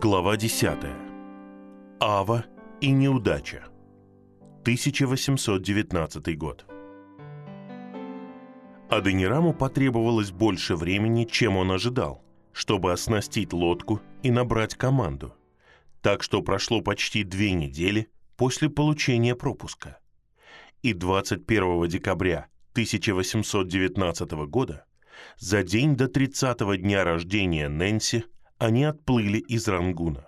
Глава 10. Ава и неудача. 1819 год. Аденираму потребовалось больше времени, чем он ожидал, чтобы оснастить лодку и набрать команду. Так что прошло почти две недели после получения пропуска. И 21 декабря 1819 года, за день до 30-го дня рождения Нэнси, они отплыли из Рангуна.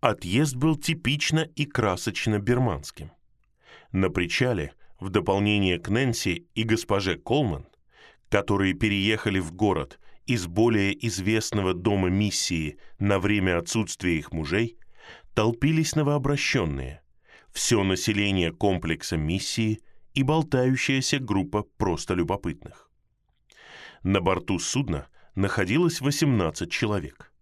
Отъезд был типично и красочно берманским. На причале, в дополнение к Нэнси и госпоже Колман, которые переехали в город из более известного дома миссии на время отсутствия их мужей, толпились новообращенные, все население комплекса миссии и болтающаяся группа просто любопытных. На борту судна находилось 18 человек.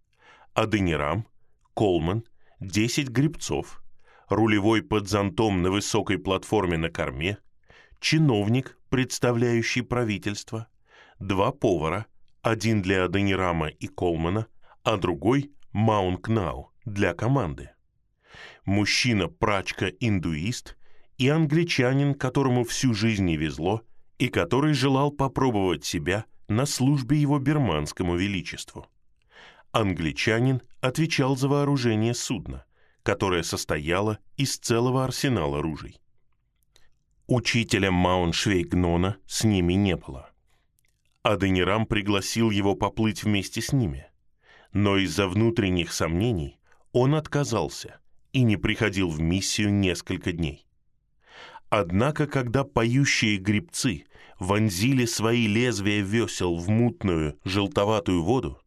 Аденирам, Колман, 10 грибцов, рулевой под зонтом на высокой платформе на корме, чиновник, представляющий правительство, два повара, один для Аденирама и Колмана, а другой – Маункнау для команды. Мужчина-прачка-индуист и англичанин, которому всю жизнь не везло и который желал попробовать себя на службе его берманскому величеству. Англичанин отвечал за вооружение судна, которое состояло из целого арсенала ружей. Учителя Мауншвейгнона с ними не было. Аденирам пригласил его поплыть вместе с ними, но из-за внутренних сомнений он отказался и не приходил в миссию несколько дней. Однако, когда поющие грибцы вонзили свои лезвия весел в мутную, желтоватую воду,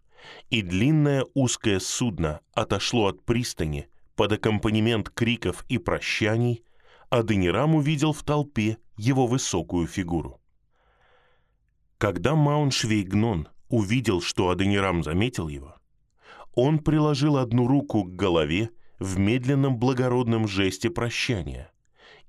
и длинное узкое судно отошло от пристани под аккомпанемент криков и прощаний, Аденирам увидел в толпе его высокую фигуру. Когда Мауншвейгнон увидел, что Аденирам заметил его, он приложил одну руку к голове в медленном благородном жесте прощания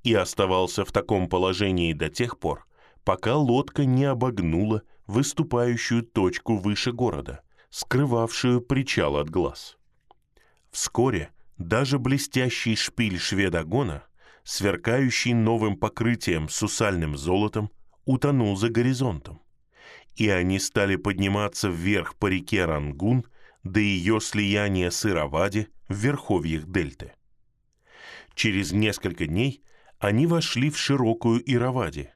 и оставался в таком положении до тех пор, пока лодка не обогнула выступающую точку выше города, скрывавшую причал от глаз. Вскоре даже блестящий шпиль шведогона, сверкающий новым покрытием сусальным золотом, утонул за горизонтом, и они стали подниматься вверх по реке Рангун до ее слияния с Иравади в верховьях дельты. Через несколько дней они вошли в широкую Иравади,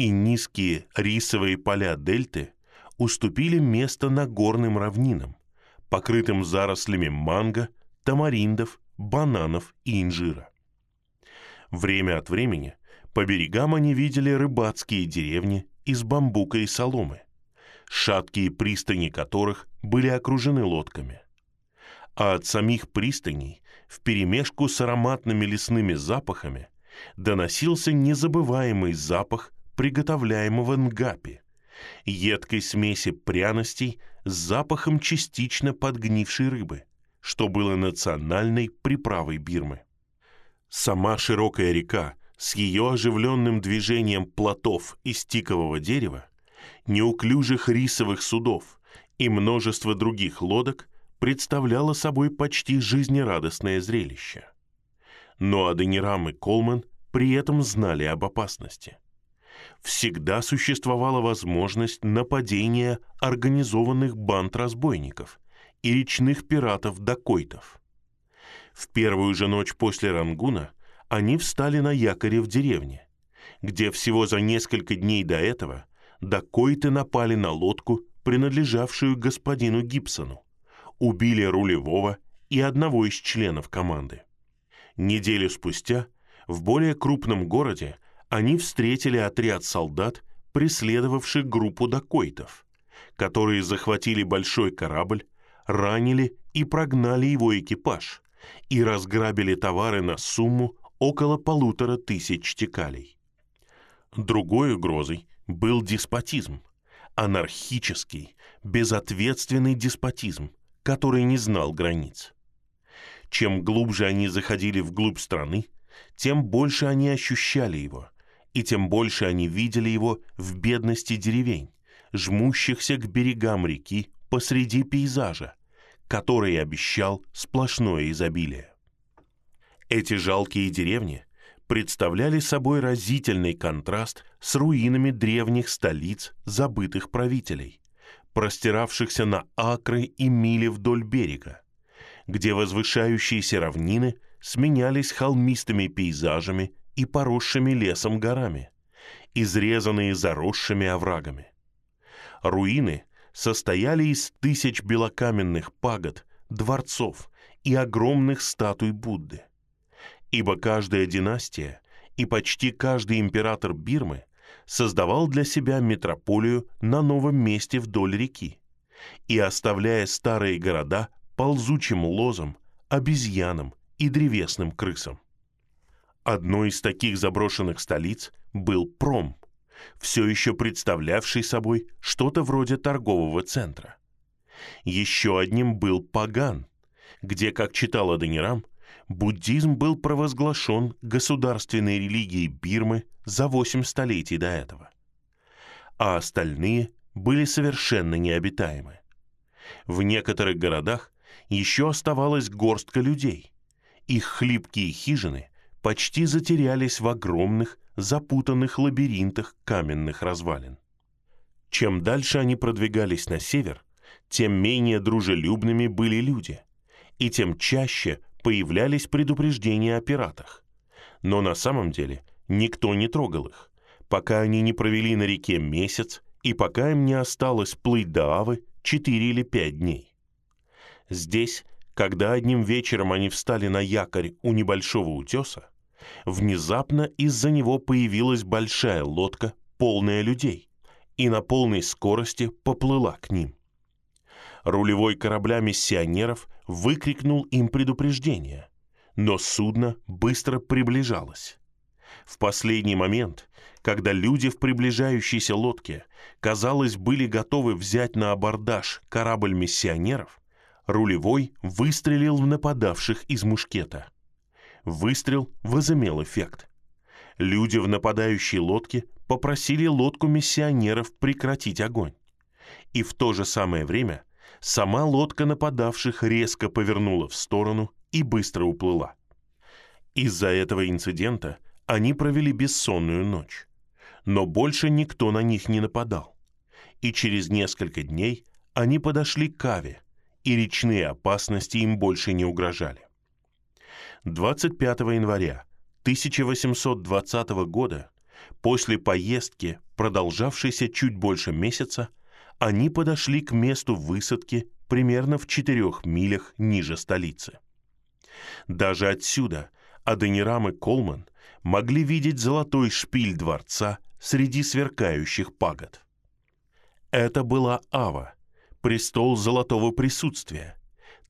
и низкие рисовые поля дельты уступили место нагорным равнинам, покрытым зарослями манго, тамариндов, бананов и инжира. Время от времени по берегам они видели рыбацкие деревни из бамбука и соломы, шаткие пристани которых были окружены лодками. А от самих пристаней, вперемешку с ароматными лесными запахами, доносился незабываемый запах приготовляемого нгапи, едкой смеси пряностей с запахом частично подгнившей рыбы, что было национальной приправой Бирмы. Сама широкая река с ее оживленным движением плотов из тикового дерева, неуклюжих рисовых судов и множество других лодок представляла собой почти жизнерадостное зрелище. Но Аденирам и Колман при этом знали об опасности – всегда существовала возможность нападения организованных банд разбойников и речных пиратов-дакойтов. В первую же ночь после Рангуна они встали на якоре в деревне, где всего за несколько дней до этого дакойты напали на лодку, принадлежавшую господину Гибсону, убили рулевого и одного из членов команды. Неделю спустя в более крупном городе они встретили отряд солдат, преследовавших группу дакойтов, которые захватили большой корабль, ранили и прогнали его экипаж и разграбили товары на сумму около полутора тысяч текалей. Другой угрозой был деспотизм, анархический, безответственный деспотизм, который не знал границ. Чем глубже они заходили вглубь страны, тем больше они ощущали его – и тем больше они видели его в бедности деревень, жмущихся к берегам реки посреди пейзажа, который обещал сплошное изобилие. Эти жалкие деревни представляли собой разительный контраст с руинами древних столиц забытых правителей, простиравшихся на акры и мили вдоль берега, где возвышающиеся равнины сменялись холмистыми пейзажами и поросшими лесом горами, изрезанные заросшими оврагами. Руины состояли из тысяч белокаменных пагод, дворцов и огромных статуй Будды ибо каждая династия и почти каждый император Бирмы создавал для себя метрополию на новом месте вдоль реки и оставляя старые города ползучим лозам, обезьянам и древесным крысам. Одной из таких заброшенных столиц был Пром, все еще представлявший собой что-то вроде торгового центра. Еще одним был Паган, где, как читал Аденирам, буддизм был провозглашен государственной религией Бирмы за восемь столетий до этого, а остальные были совершенно необитаемы. В некоторых городах еще оставалась горстка людей. Их хлипкие хижины почти затерялись в огромных, запутанных лабиринтах каменных развалин. Чем дальше они продвигались на север, тем менее дружелюбными были люди, и тем чаще появлялись предупреждения о пиратах. Но на самом деле никто не трогал их, пока они не провели на реке месяц и пока им не осталось плыть до Авы 4 или 5 дней. Здесь, когда одним вечером они встали на якорь у небольшого утеса, внезапно из-за него появилась большая лодка, полная людей, и на полной скорости поплыла к ним. Рулевой корабля миссионеров выкрикнул им предупреждение, но судно быстро приближалось. В последний момент, когда люди в приближающейся лодке, казалось, были готовы взять на абордаж корабль миссионеров, рулевой выстрелил в нападавших из мушкета. Выстрел возымел эффект. Люди в нападающей лодке попросили лодку миссионеров прекратить огонь. И в то же самое время сама лодка нападавших резко повернула в сторону и быстро уплыла. Из-за этого инцидента они провели бессонную ночь. Но больше никто на них не нападал. И через несколько дней они подошли к Каве, и речные опасности им больше не угрожали. 25 января 1820 года, после поездки, продолжавшейся чуть больше месяца, они подошли к месту высадки примерно в четырех милях ниже столицы. Даже отсюда Аденирам и Колман могли видеть золотой шпиль дворца среди сверкающих пагод. Это была Ава, престол золотого присутствия,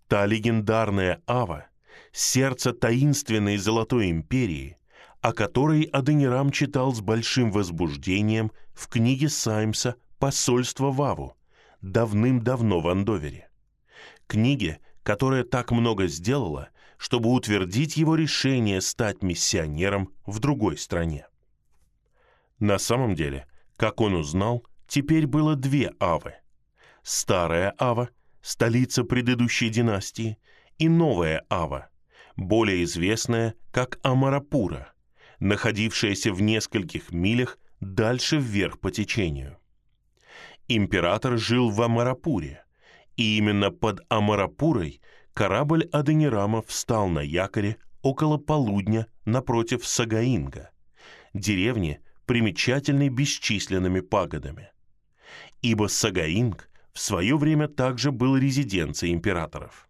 та легендарная Ава, сердце таинственной золотой империи, о которой Аденирам читал с большим возбуждением в книге Саймса посольство Ваву, давным-давно в Андовере. Книге, которая так много сделала, чтобы утвердить его решение стать миссионером в другой стране. На самом деле, как он узнал, теперь было две Авы. Старая Ава, столица предыдущей династии, и новая Ава, более известная как Амарапура, находившаяся в нескольких милях дальше вверх по течению император жил в Амарапуре, и именно под Амарапурой корабль Аденирама встал на якоре около полудня напротив Сагаинга, деревни, примечательной бесчисленными пагодами. Ибо Сагаинг в свое время также был резиденцией императоров.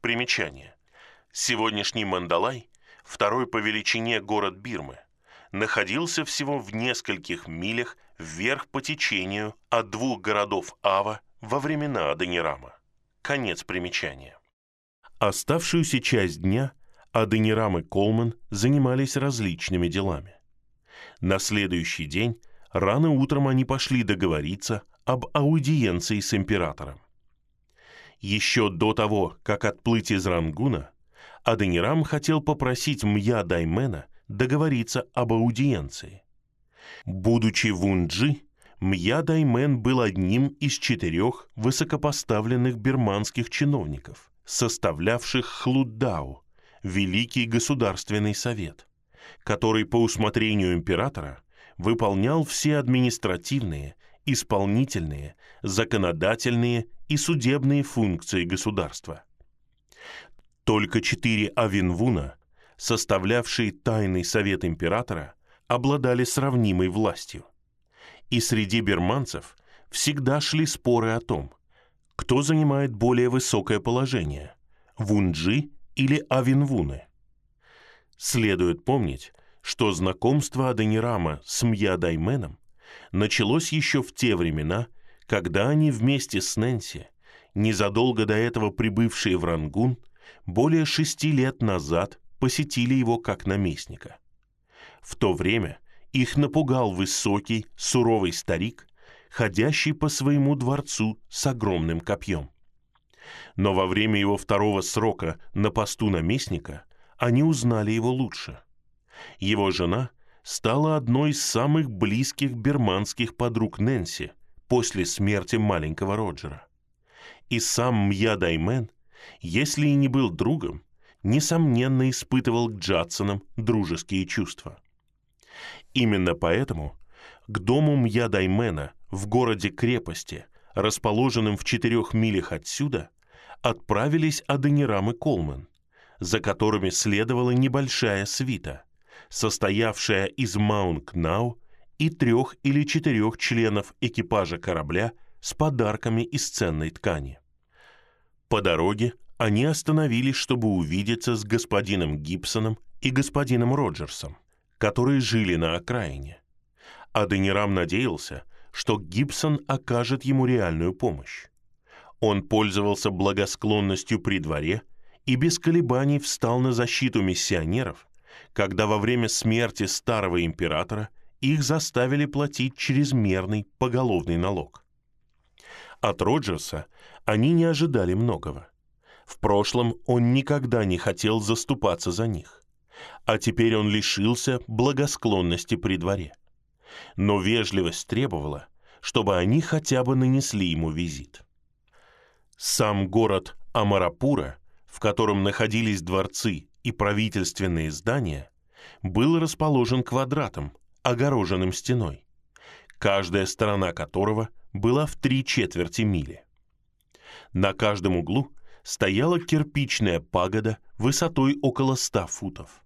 Примечание. Сегодняшний Мандалай, второй по величине город Бирмы, находился всего в нескольких милях вверх по течению от двух городов Ава во времена Аденирама. Конец примечания. Оставшуюся часть дня Аденирам и Колман занимались различными делами. На следующий день рано утром они пошли договориться об аудиенции с императором. Еще до того, как отплыть из Рангуна, Аденирам хотел попросить Мья Даймена договориться об аудиенции. Будучи в Унджи, Мья Даймен был одним из четырех высокопоставленных бирманских чиновников, составлявших Хлуддау, Великий Государственный Совет, который по усмотрению императора выполнял все административные, исполнительные, законодательные и судебные функции государства. Только четыре Авинвуна, составлявшие тайный совет императора, обладали сравнимой властью. И среди берманцев всегда шли споры о том, кто занимает более высокое положение – Вунджи или Авинвуны. Следует помнить, что знакомство Аденирама с Мьядайменом началось еще в те времена, когда они вместе с Нэнси, незадолго до этого прибывшие в Рангун, более шести лет назад посетили его как наместника. В то время их напугал высокий, суровый старик, ходящий по своему дворцу с огромным копьем. Но во время его второго срока на посту наместника они узнали его лучше. Его жена стала одной из самых близких берманских подруг Нэнси после смерти маленького Роджера. И сам Мья Даймен, если и не был другом, несомненно испытывал к Джадсонам дружеские чувства. Именно поэтому к дому Мья Даймена в городе-крепости, расположенном в четырех милях отсюда, отправились Аденирам и Колман, за которыми следовала небольшая свита, состоявшая из Маунг-Нау и трех или четырех членов экипажа корабля с подарками из ценной ткани. По дороге они остановились, чтобы увидеться с господином Гибсоном и господином Роджерсом, которые жили на окраине. Аденирам надеялся, что Гибсон окажет ему реальную помощь. Он пользовался благосклонностью при дворе и без колебаний встал на защиту миссионеров, когда во время смерти старого императора их заставили платить чрезмерный поголовный налог. От Роджерса они не ожидали многого. В прошлом он никогда не хотел заступаться за них, а теперь он лишился благосклонности при дворе. Но вежливость требовала, чтобы они хотя бы нанесли ему визит. Сам город Амарапура, в котором находились дворцы и правительственные здания, был расположен квадратом, огороженным стеной, каждая сторона которого была в три четверти мили. На каждом углу стояла кирпичная пагода высотой около ста футов.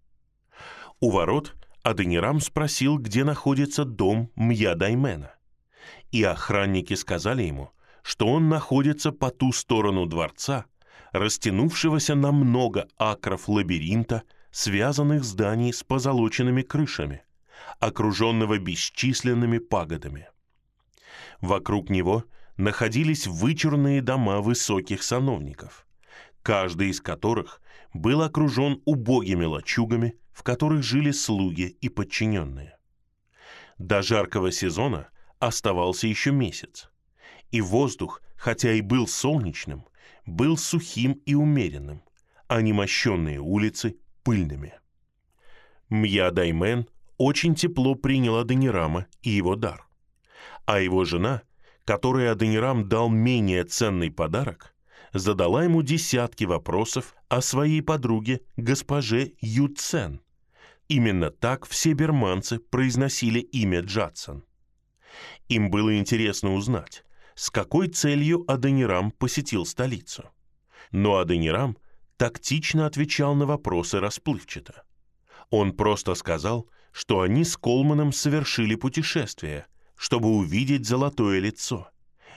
У ворот Аденирам спросил, где находится дом Мья Даймена, и охранники сказали ему, что он находится по ту сторону дворца, растянувшегося на много акров лабиринта, связанных зданий с позолоченными крышами, окруженного бесчисленными пагодами. Вокруг него находились вычурные дома высоких сановников, каждый из которых был окружен убогими лачугами, в которых жили слуги и подчиненные. До жаркого сезона оставался еще месяц, и воздух, хотя и был солнечным, был сухим и умеренным, а немощенные улицы – пыльными. Мья Даймен очень тепло принял Аденирама и его дар, а его жена, которой Аденирам дал менее ценный подарок, задала ему десятки вопросов о своей подруге госпоже Юцен. Именно так все берманцы произносили имя Джадсон. Им было интересно узнать, с какой целью Аденирам посетил столицу. Но Аденирам тактично отвечал на вопросы расплывчато. Он просто сказал, что они с Колманом совершили путешествие, чтобы увидеть золотое лицо,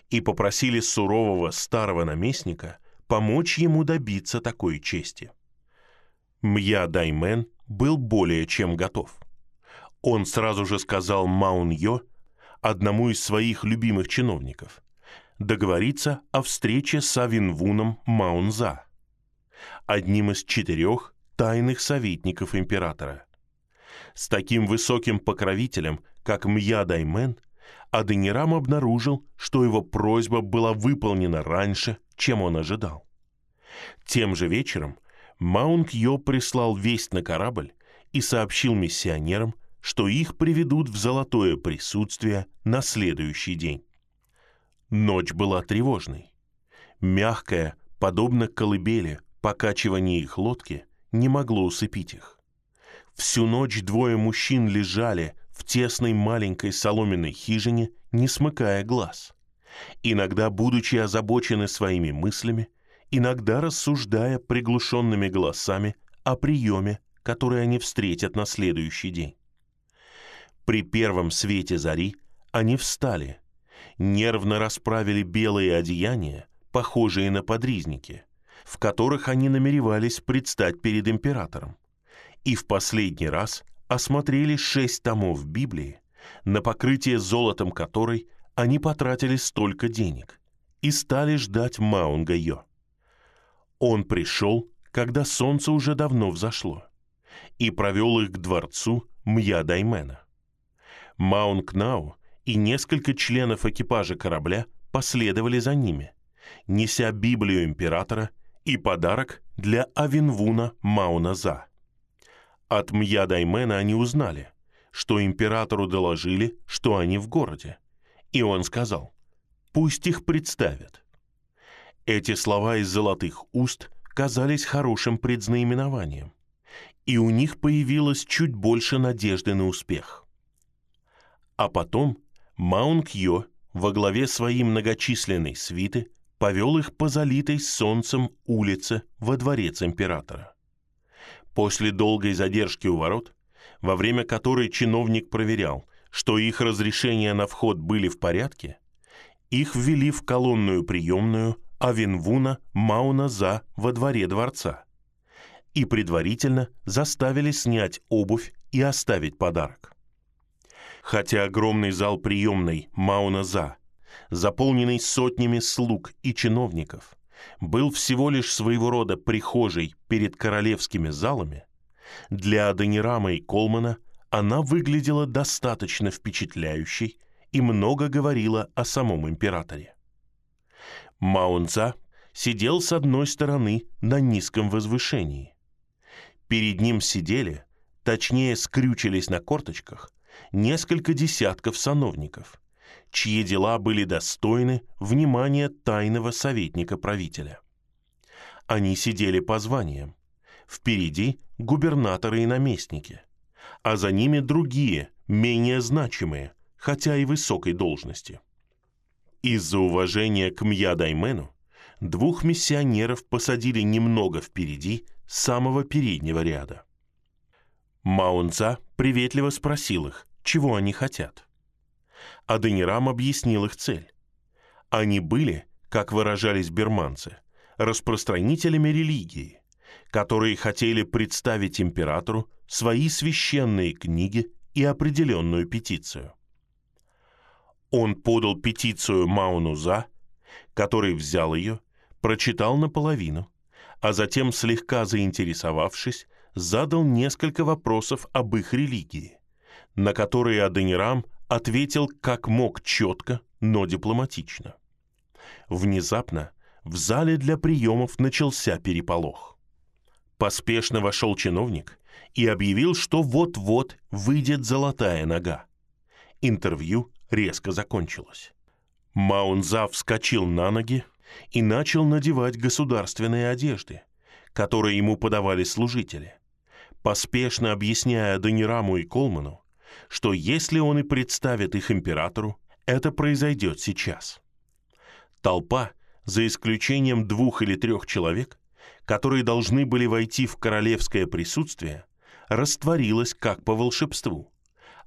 и попросили сурового старого наместника помочь ему добиться такой чести. Мья Даймен был более чем готов. Он сразу же сказал Маун Йо, одному из своих любимых чиновников, договориться о встрече с Авинвуном Маунза, одним из четырех тайных советников императора. С таким высоким покровителем, как Мья Даймен, Аденирам обнаружил, что его просьба была выполнена раньше, чем он ожидал. Тем же вечером Маунг Йо прислал весть на корабль и сообщил миссионерам, что их приведут в золотое присутствие на следующий день. Ночь была тревожной. Мягкое, подобно колыбели, покачивание их лодки не могло усыпить их. Всю ночь двое мужчин лежали в тесной маленькой соломенной хижине, не смыкая глаз. Иногда, будучи озабочены своими мыслями, иногда рассуждая приглушенными голосами о приеме, который они встретят на следующий день. При первом свете зари они встали, нервно расправили белые одеяния, похожие на подризники, в которых они намеревались предстать перед императором, и в последний раз осмотрели шесть томов Библии, на покрытие золотом которой они потратили столько денег, и стали ждать Маунга Йо. Он пришел, когда солнце уже давно взошло, и провел их к дворцу Мья Даймена. Маунг Нау и несколько членов экипажа корабля последовали за ними, неся Библию императора и подарок для Авинвуна Мауназа. От Мья Даймена они узнали, что императору доложили, что они в городе, и он сказал, «Пусть их представят». Эти слова из золотых уст казались хорошим предзнаменованием, и у них появилось чуть больше надежды на успех. А потом Маунг Йо во главе своей многочисленной свиты повел их по залитой солнцем улице во дворец императора. После долгой задержки у ворот, во время которой чиновник проверял, что их разрешения на вход были в порядке, их ввели в колонную приемную Авинвуна Мауна-За во дворе дворца и предварительно заставили снять обувь и оставить подарок. Хотя огромный зал приемной Мауна-За заполненный сотнями слуг и чиновников, был всего лишь своего рода прихожей перед королевскими залами, для Аденирама и Колмана она выглядела достаточно впечатляющей и много говорила о самом императоре. Маунца сидел с одной стороны на низком возвышении. Перед ним сидели, точнее скрючились на корточках, несколько десятков сановников – чьи дела были достойны внимания тайного советника правителя. Они сидели по званиям. Впереди губернаторы и наместники, а за ними другие, менее значимые, хотя и высокой должности. Из-за уважения к Мьядаймену двух миссионеров посадили немного впереди самого переднего ряда. Маунца приветливо спросил их, чего они хотят. Аденирам объяснил их цель. Они были, как выражались берманцы, распространителями религии, которые хотели представить императору свои священные книги и определенную петицию. Он подал петицию Маунуза, который взял ее, прочитал наполовину, а затем, слегка заинтересовавшись, задал несколько вопросов об их религии, на которые Аденирам ответил как мог четко, но дипломатично. Внезапно в зале для приемов начался переполох. Поспешно вошел чиновник и объявил, что вот-вот выйдет золотая нога. Интервью резко закончилось. Маунза вскочил на ноги и начал надевать государственные одежды, которые ему подавали служители, поспешно объясняя Данираму и Колману, что если он и представит их императору, это произойдет сейчас. Толпа, за исключением двух или трех человек, которые должны были войти в королевское присутствие, растворилась как по волшебству,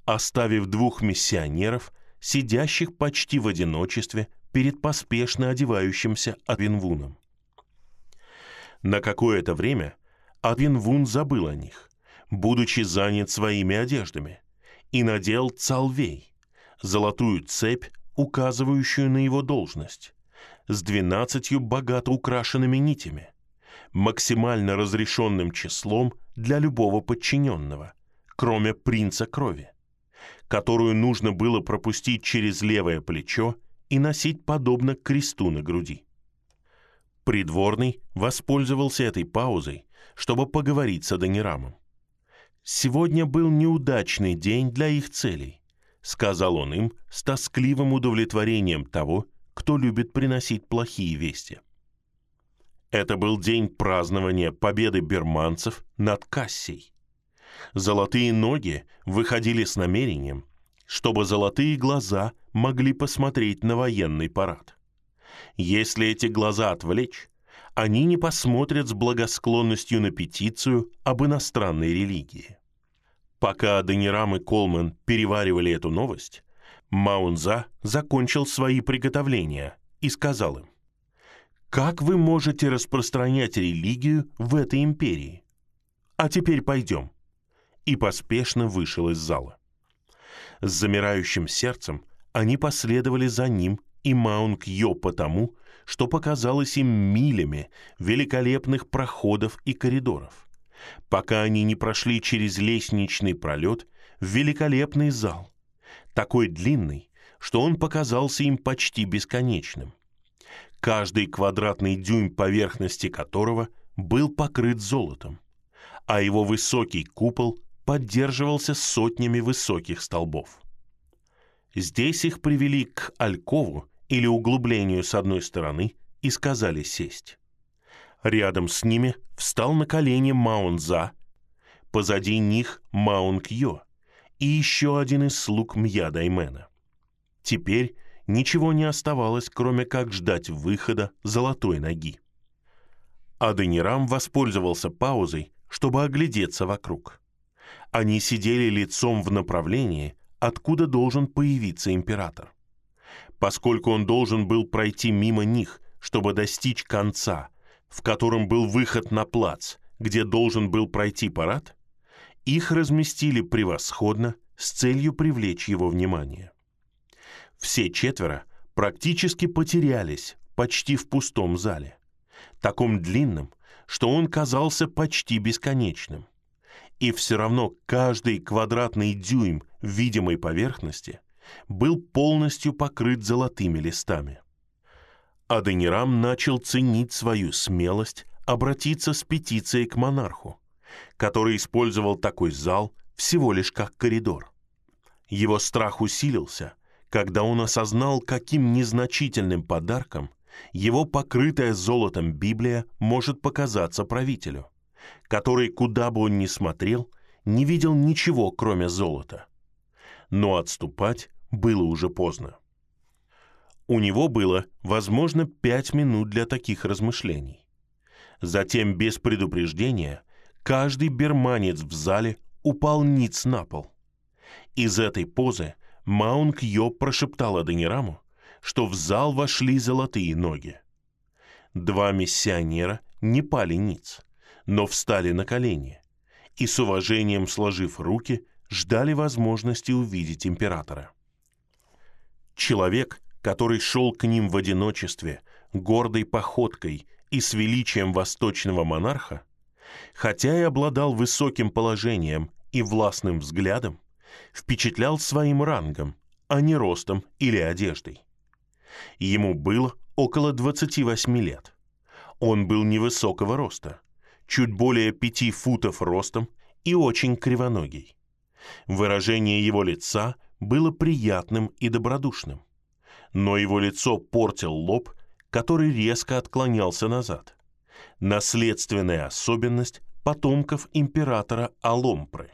оставив двух миссионеров, сидящих почти в одиночестве перед поспешно одевающимся Адвинвуном. На какое-то время Адвинвун забыл о них, будучи занят своими одеждами, и надел цалвей, золотую цепь, указывающую на его должность, с двенадцатью богато украшенными нитями, максимально разрешенным числом для любого подчиненного, кроме принца крови, которую нужно было пропустить через левое плечо и носить подобно кресту на груди. Придворный воспользовался этой паузой, чтобы поговорить с Адонирамом. Сегодня был неудачный день для их целей, сказал он им с тоскливым удовлетворением того, кто любит приносить плохие вести. Это был день празднования победы берманцев над Кассией. Золотые ноги выходили с намерением, чтобы золотые глаза могли посмотреть на военный парад. Если эти глаза отвлечь, они не посмотрят с благосклонностью на петицию об иностранной религии. Пока Аденирам и Колман переваривали эту новость, Маунза закончил свои приготовления и сказал им, «Как вы можете распространять религию в этой империи? А теперь пойдем». И поспешно вышел из зала. С замирающим сердцем они последовали за ним и Маунг Йо потому, что показалось им милями великолепных проходов и коридоров, пока они не прошли через лестничный пролет в великолепный зал, такой длинный, что он показался им почти бесконечным, каждый квадратный дюйм поверхности которого был покрыт золотом, а его высокий купол поддерживался сотнями высоких столбов. Здесь их привели к Алькову или углублению с одной стороны и сказали сесть. Рядом с ними встал на колени Маунза, позади них Маунг Йо и еще один из слуг Мья Даймена. Теперь ничего не оставалось, кроме как ждать выхода золотой ноги. Аденирам воспользовался паузой, чтобы оглядеться вокруг. Они сидели лицом в направлении, откуда должен появиться император. Поскольку он должен был пройти мимо них, чтобы достичь конца, в котором был выход на плац, где должен был пройти парад, их разместили превосходно с целью привлечь его внимание. Все четверо практически потерялись почти в пустом зале, таком длинном, что он казался почти бесконечным и все равно каждый квадратный дюйм видимой поверхности был полностью покрыт золотыми листами. Аденирам начал ценить свою смелость обратиться с петицией к монарху, который использовал такой зал всего лишь как коридор. Его страх усилился, когда он осознал, каким незначительным подарком его покрытая золотом Библия может показаться правителю который, куда бы он ни смотрел, не видел ничего, кроме золота. Но отступать было уже поздно. У него было, возможно, пять минут для таких размышлений. Затем, без предупреждения, каждый берманец в зале упал ниц на пол. Из этой позы Маунг Йо прошептал Аденираму, что в зал вошли золотые ноги. Два миссионера не пали ниц — но встали на колени и с уважением сложив руки, ждали возможности увидеть императора. Человек, который шел к ним в одиночестве, гордой походкой и с величием восточного монарха, хотя и обладал высоким положением и властным взглядом, впечатлял своим рангом, а не ростом или одеждой. Ему было около 28 лет. Он был невысокого роста, чуть более пяти футов ростом и очень кривоногий. Выражение его лица было приятным и добродушным. Но его лицо портил лоб, который резко отклонялся назад. Наследственная особенность потомков императора Аломпры.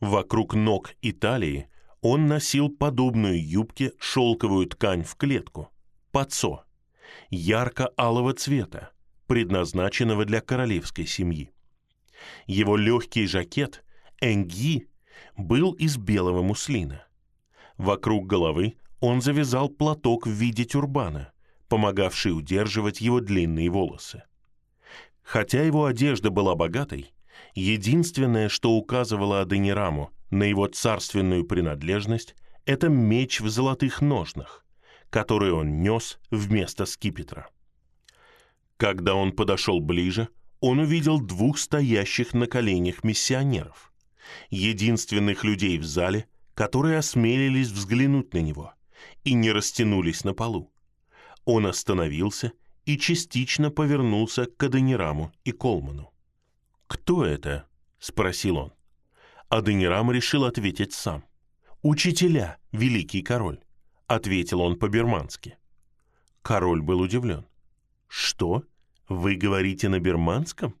Вокруг ног и талии он носил подобную юбке шелковую ткань в клетку, пацо, ярко-алого цвета, предназначенного для королевской семьи. Его легкий жакет «Энги» был из белого муслина. Вокруг головы он завязал платок в виде тюрбана, помогавший удерживать его длинные волосы. Хотя его одежда была богатой, единственное, что указывало Аденираму на его царственную принадлежность, это меч в золотых ножнах, который он нес вместо скипетра. Когда он подошел ближе, он увидел двух стоящих на коленях миссионеров, единственных людей в зале, которые осмелились взглянуть на него и не растянулись на полу. Он остановился и частично повернулся к Аденираму и Колману. «Кто это?» — спросил он. Аденирам решил ответить сам. «Учителя, великий король», — ответил он по-бирмански. Король был удивлен. «Что? Вы говорите на бирманском?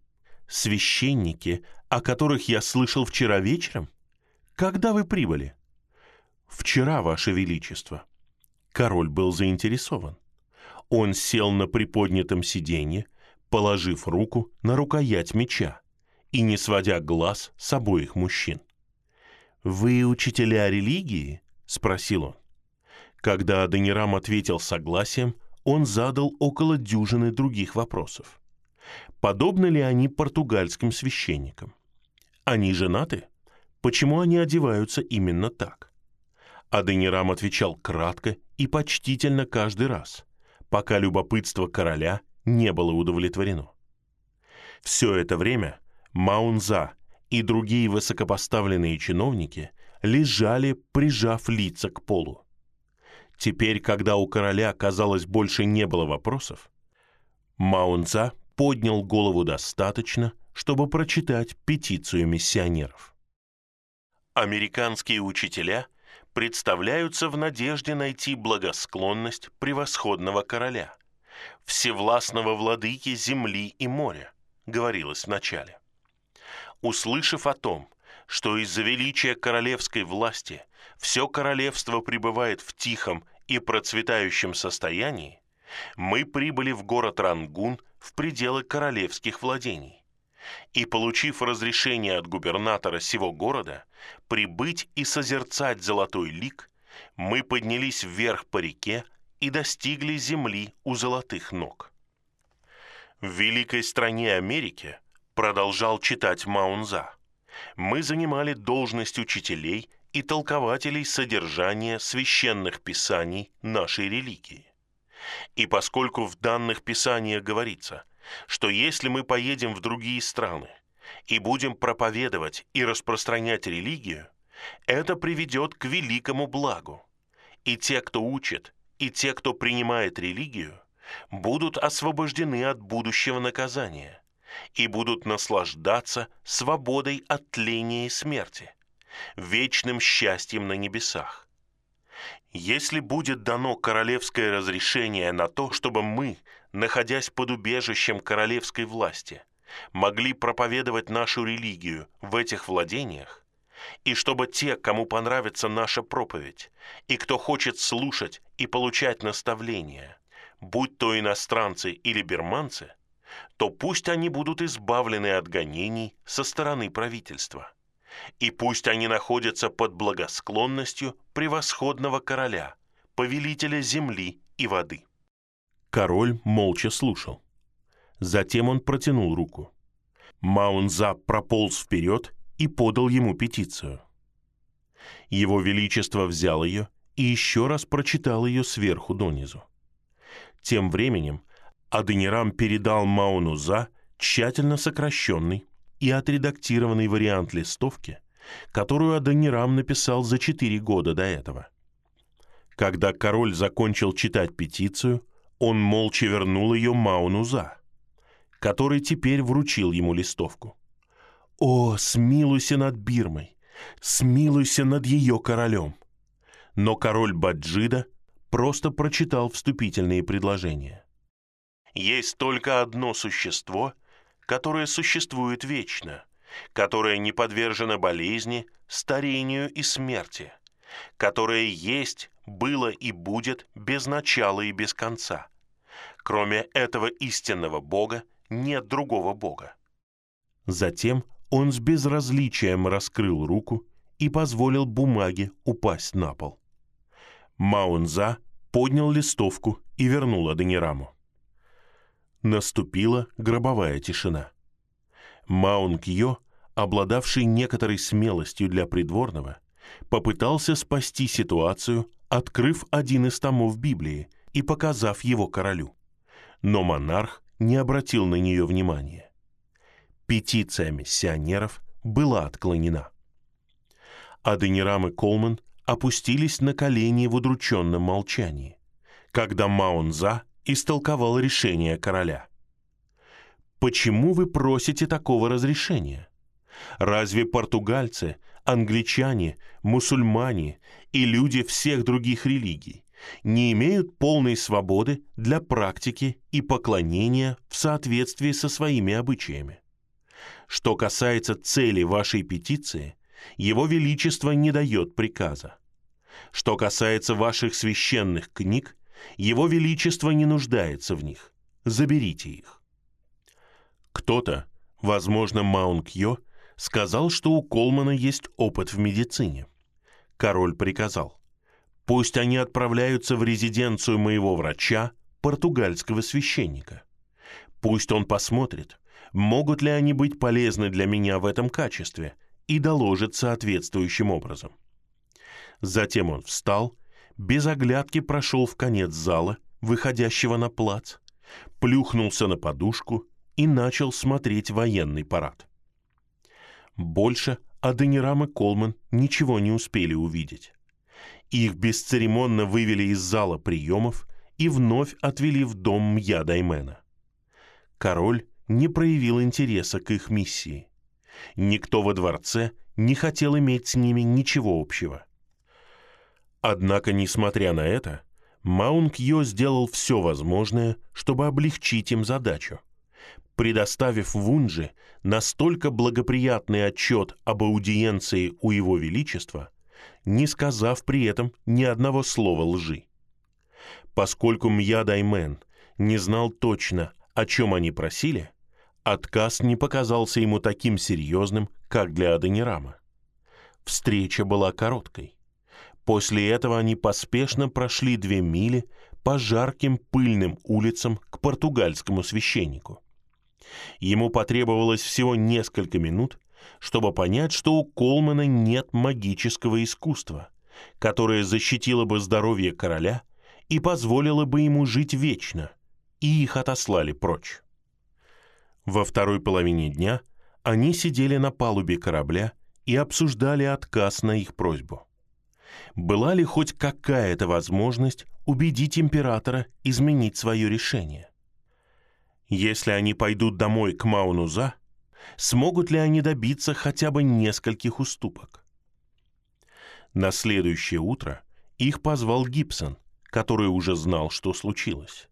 Священники, о которых я слышал вчера вечером? Когда вы прибыли?» «Вчера, Ваше Величество». Король был заинтересован. Он сел на приподнятом сиденье, положив руку на рукоять меча и не сводя глаз с обоих мужчин. «Вы учителя религии?» — спросил он. Когда Аденирам ответил согласием, он задал около дюжины других вопросов. Подобны ли они португальским священникам? Они женаты? Почему они одеваются именно так? Аденирам отвечал кратко и почтительно каждый раз, пока любопытство короля не было удовлетворено. Все это время Маунза и другие высокопоставленные чиновники лежали, прижав лица к полу. Теперь, когда у короля, казалось, больше не было вопросов, Маунза поднял голову достаточно, чтобы прочитать петицию миссионеров. Американские учителя представляются в надежде найти благосклонность превосходного короля, всевластного владыки земли и моря, говорилось вначале. Услышав о том, что из-за величия королевской власти все королевство пребывает в тихом и процветающем состоянии, мы прибыли в город Рангун в пределы королевских владений. И, получив разрешение от губернатора сего города прибыть и созерцать золотой лик, мы поднялись вверх по реке и достигли земли у золотых ног. В великой стране Америки, продолжал читать Маунза, мы занимали должность учителей и толкователей содержания священных писаний нашей религии. И поскольку в данных писаниях говорится, что если мы поедем в другие страны и будем проповедовать и распространять религию, это приведет к великому благу. И те, кто учит, и те, кто принимает религию, будут освобождены от будущего наказания и будут наслаждаться свободой от тления и смерти, вечным счастьем на небесах. Если будет дано королевское разрешение на то, чтобы мы, находясь под убежищем королевской власти, могли проповедовать нашу религию в этих владениях, и чтобы те, кому понравится наша проповедь, и кто хочет слушать и получать наставления, будь то иностранцы или берманцы, то пусть они будут избавлены от гонений со стороны правительства и пусть они находятся под благосклонностью превосходного короля, повелителя земли и воды. Король молча слушал. Затем он протянул руку. Маунза прополз вперед и подал ему петицию. Его Величество взял ее и еще раз прочитал ее сверху донизу. Тем временем Аденирам передал Маунуза тщательно сокращенный и отредактированный вариант листовки, которую Адонирам написал за четыре года до этого. Когда король закончил читать петицию, он молча вернул ее Маунуза, который теперь вручил ему листовку. «О, смилуйся над Бирмой! Смилуйся над ее королем!» Но король Баджида просто прочитал вступительные предложения. «Есть только одно существо, которое существует вечно, которое не подвержено болезни, старению и смерти, которое есть, было и будет без начала и без конца. Кроме этого истинного Бога нет другого Бога. Затем он с безразличием раскрыл руку и позволил бумаге упасть на пол. Маунза поднял листовку и вернул Аденираму. Наступила гробовая тишина. Маунг Йо, обладавший некоторой смелостью для придворного, попытался спасти ситуацию, открыв один из томов Библии и показав его королю. Но монарх не обратил на нее внимания. Петиция миссионеров была отклонена. Аденирам и Колман опустились на колени в удрученном молчании, когда Маунза истолковал решение короля. «Почему вы просите такого разрешения? Разве португальцы, англичане, мусульмане и люди всех других религий не имеют полной свободы для практики и поклонения в соответствии со своими обычаями. Что касается цели вашей петиции, Его Величество не дает приказа. Что касается ваших священных книг, Его Величество не нуждается в них. Заберите их. Кто-то, возможно, Маунг Йо, сказал, что у Колмана есть опыт в медицине. Король приказал, пусть они отправляются в резиденцию моего врача, португальского священника. Пусть он посмотрит, могут ли они быть полезны для меня в этом качестве, и доложит соответствующим образом. Затем он встал, без оглядки прошел в конец зала, выходящего на плац, плюхнулся на подушку и начал смотреть военный парад. Больше Аденирам и Колман ничего не успели увидеть. Их бесцеремонно вывели из зала приемов и вновь отвели в дом Мья Даймена. Король не проявил интереса к их миссии. Никто во дворце не хотел иметь с ними ничего общего. Однако, несмотря на это, Маунг Йо сделал все возможное, чтобы облегчить им задачу – предоставив Вунже настолько благоприятный отчет об аудиенции у Его Величества, не сказав при этом ни одного слова лжи. Поскольку Мья Даймен не знал точно, о чем они просили, отказ не показался ему таким серьезным, как для Аденирама. Встреча была короткой. После этого они поспешно прошли две мили по жарким пыльным улицам к португальскому священнику. Ему потребовалось всего несколько минут, чтобы понять, что у Колмана нет магического искусства, которое защитило бы здоровье короля и позволило бы ему жить вечно, и их отослали прочь. Во второй половине дня они сидели на палубе корабля и обсуждали отказ на их просьбу. Была ли хоть какая-то возможность убедить императора изменить свое решение? Если они пойдут домой к Маунуза, смогут ли они добиться хотя бы нескольких уступок? На следующее утро их позвал Гибсон, который уже знал, что случилось.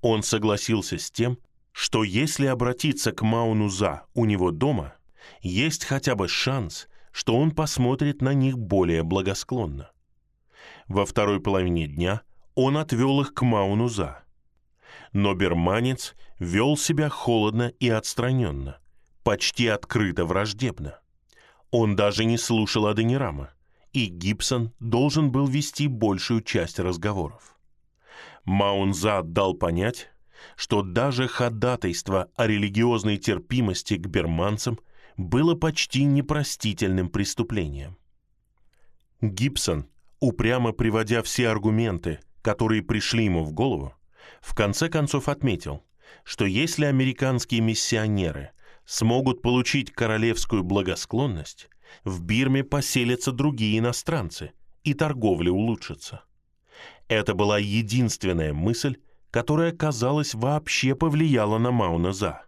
Он согласился с тем, что если обратиться к Маунуза у него дома, есть хотя бы шанс, что он посмотрит на них более благосклонно. Во второй половине дня он отвел их к Маунуза – но берманец вел себя холодно и отстраненно, почти открыто враждебно. Он даже не слушал Аденирама, и Гибсон должен был вести большую часть разговоров. Маунза дал понять, что даже ходатайство о религиозной терпимости к берманцам было почти непростительным преступлением. Гибсон, упрямо приводя все аргументы, которые пришли ему в голову, в конце концов отметил, что если американские миссионеры смогут получить королевскую благосклонность, в Бирме поселятся другие иностранцы, и торговля улучшится. Это была единственная мысль, которая, казалось, вообще повлияла на Мауна За.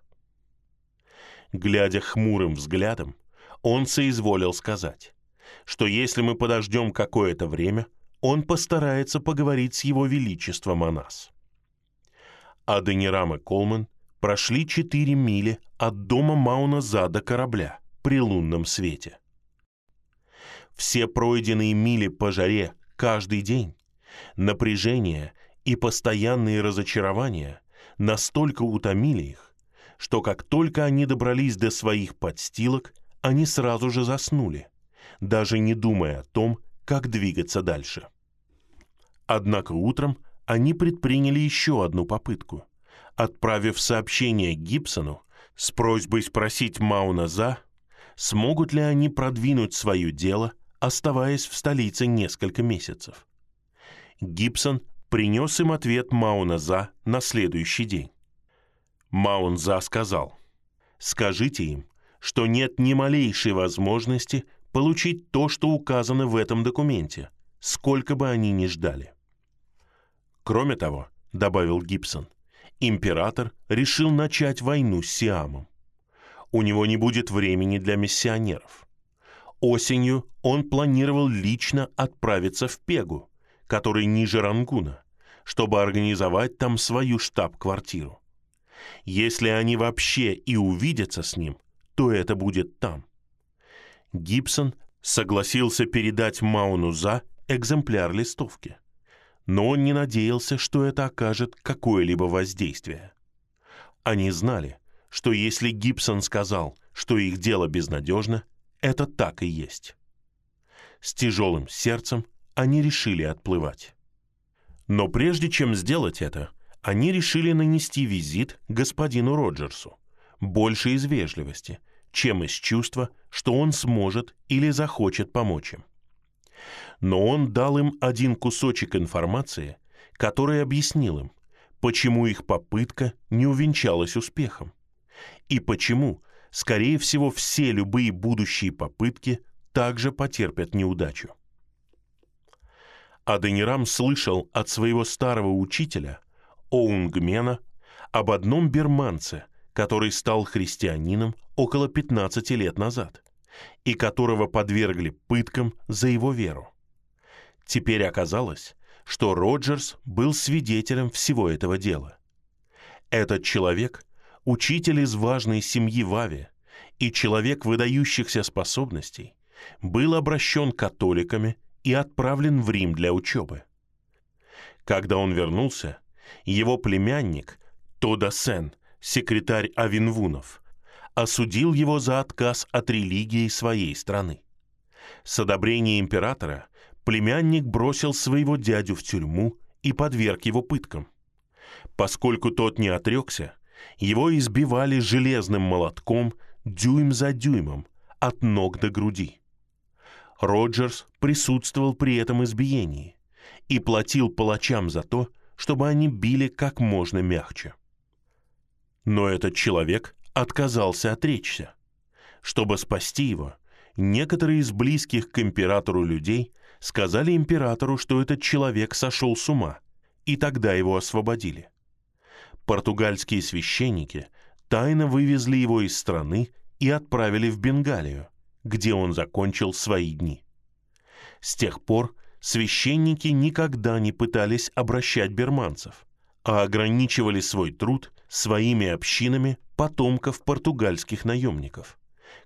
Глядя хмурым взглядом, он соизволил сказать, что если мы подождем какое-то время, он постарается поговорить с его величеством о нас а Денирам и Колман прошли четыре мили от дома Мауна за до корабля при лунном свете. Все пройденные мили по жаре каждый день, напряжение и постоянные разочарования настолько утомили их, что как только они добрались до своих подстилок, они сразу же заснули, даже не думая о том, как двигаться дальше. Однако утром они предприняли еще одну попытку, отправив сообщение Гибсону с просьбой спросить Мауна за, смогут ли они продвинуть свое дело, оставаясь в столице несколько месяцев. Гибсон принес им ответ Мауна за на следующий день. Маун за сказал, «Скажите им, что нет ни малейшей возможности получить то, что указано в этом документе, сколько бы они ни ждали». Кроме того, добавил Гибсон, император решил начать войну с Сиамом. У него не будет времени для миссионеров. Осенью он планировал лично отправиться в Пегу, который ниже Рангуна, чтобы организовать там свою штаб-квартиру. Если они вообще и увидятся с ним, то это будет там. Гибсон согласился передать Мауну За экземпляр листовки, но он не надеялся, что это окажет какое-либо воздействие. Они знали, что если Гибсон сказал, что их дело безнадежно, это так и есть. С тяжелым сердцем они решили отплывать. Но прежде чем сделать это, они решили нанести визит господину Роджерсу, больше из вежливости, чем из чувства, что он сможет или захочет помочь им. Но он дал им один кусочек информации, который объяснил им, почему их попытка не увенчалась успехом, и почему скорее всего, все любые будущие попытки также потерпят неудачу. Аденирам слышал от своего старого учителя, Оунгмена, об одном берманце, который стал христианином около 15 лет назад и которого подвергли пыткам за его веру. Теперь оказалось, что Роджерс был свидетелем всего этого дела. Этот человек учитель из важной семьи в Аве и человек выдающихся способностей, был обращен католиками и отправлен в Рим для учебы. Когда он вернулся, его племянник Тода Сен, секретарь Авинвунов, осудил его за отказ от религии своей страны. С одобрения императора племянник бросил своего дядю в тюрьму и подверг его пыткам. Поскольку тот не отрекся, его избивали железным молотком дюйм за дюймом, от ног до груди. Роджерс присутствовал при этом избиении и платил палачам за то, чтобы они били как можно мягче. Но этот человек отказался отречься. Чтобы спасти его, некоторые из близких к императору людей сказали императору, что этот человек сошел с ума, и тогда его освободили португальские священники тайно вывезли его из страны и отправили в Бенгалию, где он закончил свои дни. С тех пор священники никогда не пытались обращать берманцев, а ограничивали свой труд своими общинами потомков португальских наемников,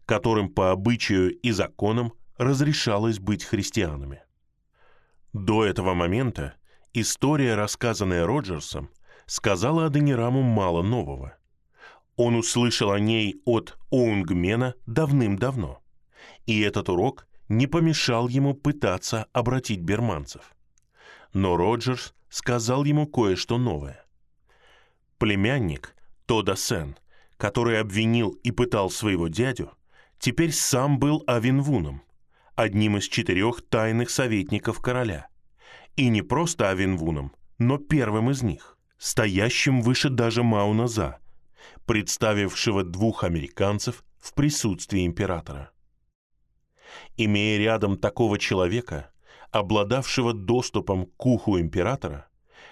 которым по обычаю и законам разрешалось быть христианами. До этого момента история, рассказанная Роджерсом, сказала Аденираму мало нового. Он услышал о ней от Оунгмена давным-давно. И этот урок не помешал ему пытаться обратить берманцев. Но Роджерс сказал ему кое-что новое. Племянник Тода Сен, который обвинил и пытал своего дядю, теперь сам был Авинвуном, одним из четырех тайных советников короля. И не просто Авинвуном, но первым из них стоящим выше даже Мауназа, представившего двух американцев в присутствии императора. Имея рядом такого человека, обладавшего доступом к уху императора,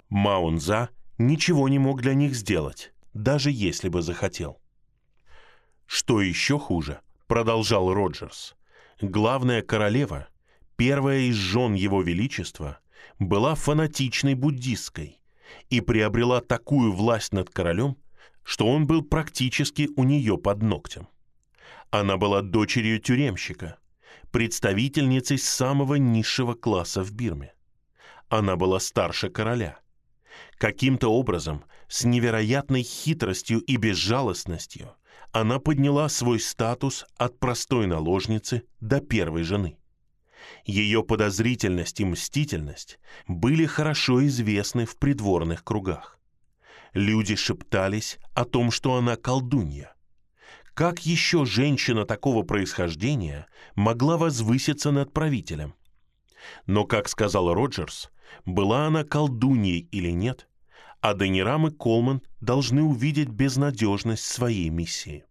Маунза ничего не мог для них сделать, даже если бы захотел. Что еще хуже, продолжал Роджерс, главная королева, первая из жен его величества, была фанатичной буддисткой и приобрела такую власть над королем, что он был практически у нее под ногтем. Она была дочерью тюремщика, представительницей самого низшего класса в Бирме. Она была старше короля. Каким-то образом, с невероятной хитростью и безжалостностью, она подняла свой статус от простой наложницы до первой жены ее подозрительность и мстительность были хорошо известны в придворных кругах. Люди шептались о том, что она колдунья. Как еще женщина такого происхождения могла возвыситься над правителем? Но, как сказал Роджерс, была она колдуньей или нет, а Денирам и Колман должны увидеть безнадежность своей миссии.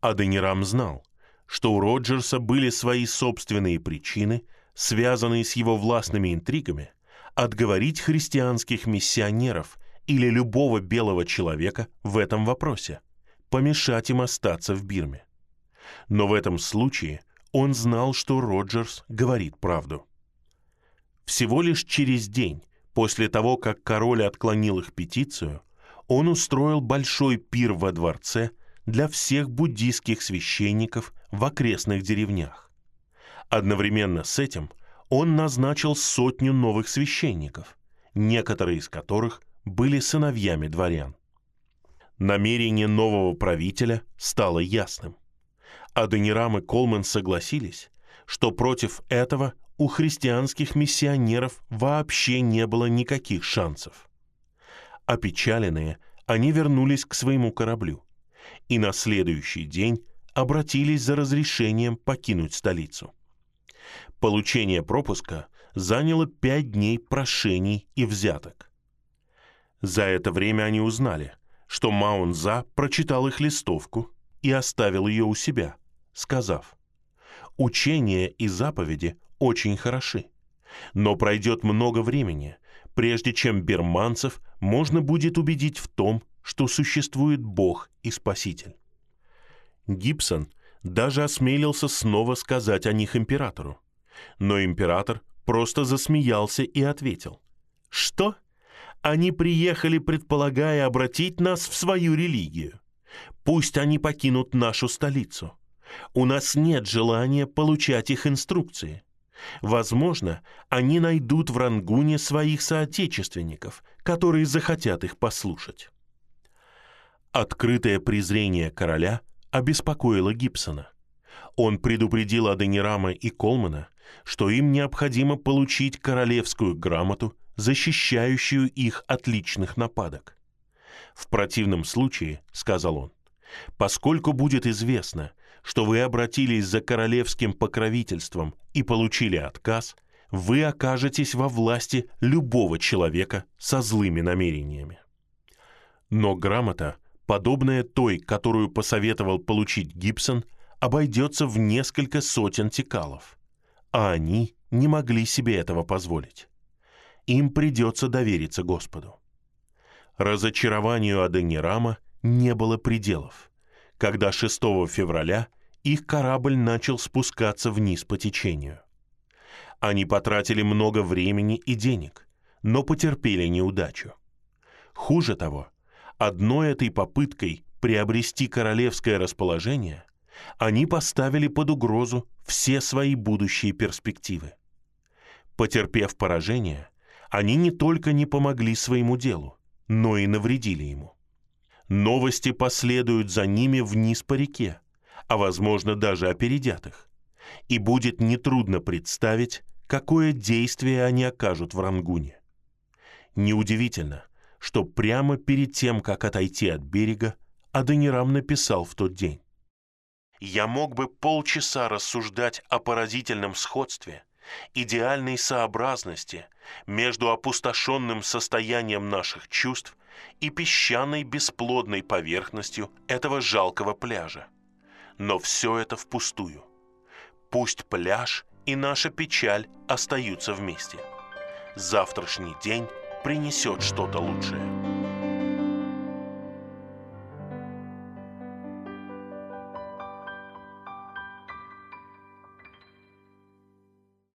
Аденирам знал, что у Роджерса были свои собственные причины, связанные с его властными интригами, отговорить христианских миссионеров или любого белого человека в этом вопросе, помешать им остаться в Бирме. Но в этом случае он знал, что Роджерс говорит правду. Всего лишь через день после того, как король отклонил их петицию, он устроил большой пир во дворце для всех буддийских священников в окрестных деревнях. Одновременно с этим он назначил сотню новых священников, некоторые из которых были сыновьями дворян. Намерение нового правителя стало ясным. Аденирам и Колман согласились, что против этого у христианских миссионеров вообще не было никаких шансов. Опечаленные, они вернулись к своему кораблю и на следующий день обратились за разрешением покинуть столицу. Получение пропуска заняло пять дней прошений и взяток. За это время они узнали, что Маунза прочитал их листовку и оставил ее у себя, сказав, «Учение и заповеди очень хороши, но пройдет много времени, прежде чем берманцев можно будет убедить в том, что существует Бог и Спаситель. Гибсон даже осмелился снова сказать о них императору. Но император просто засмеялся и ответил. «Что? Они приехали, предполагая обратить нас в свою религию. Пусть они покинут нашу столицу. У нас нет желания получать их инструкции. Возможно, они найдут в Рангуне своих соотечественников, которые захотят их послушать. Открытое презрение короля обеспокоило Гибсона. Он предупредил Аденирама и Колмана, что им необходимо получить королевскую грамоту, защищающую их от личных нападок. В противном случае, сказал он, поскольку будет известно, что вы обратились за королевским покровительством и получили отказ, вы окажетесь во власти любого человека со злыми намерениями. Но грамота, подобная той, которую посоветовал получить Гибсон, обойдется в несколько сотен текалов, а они не могли себе этого позволить. Им придется довериться Господу. Разочарованию Аденирама не было пределов – когда 6 февраля их корабль начал спускаться вниз по течению. Они потратили много времени и денег, но потерпели неудачу. Хуже того, одной этой попыткой приобрести королевское расположение они поставили под угрозу все свои будущие перспективы. Потерпев поражение, они не только не помогли своему делу, но и навредили ему. Новости последуют за ними вниз по реке, а, возможно, даже опередят их. И будет нетрудно представить, какое действие они окажут в Рангуне. Неудивительно, что прямо перед тем, как отойти от берега, Аденирам написал в тот день. «Я мог бы полчаса рассуждать о поразительном сходстве, идеальной сообразности между опустошенным состоянием наших чувств и песчаной бесплодной поверхностью этого жалкого пляжа. Но все это впустую. Пусть пляж и наша печаль остаются вместе. Завтрашний день принесет что-то лучшее.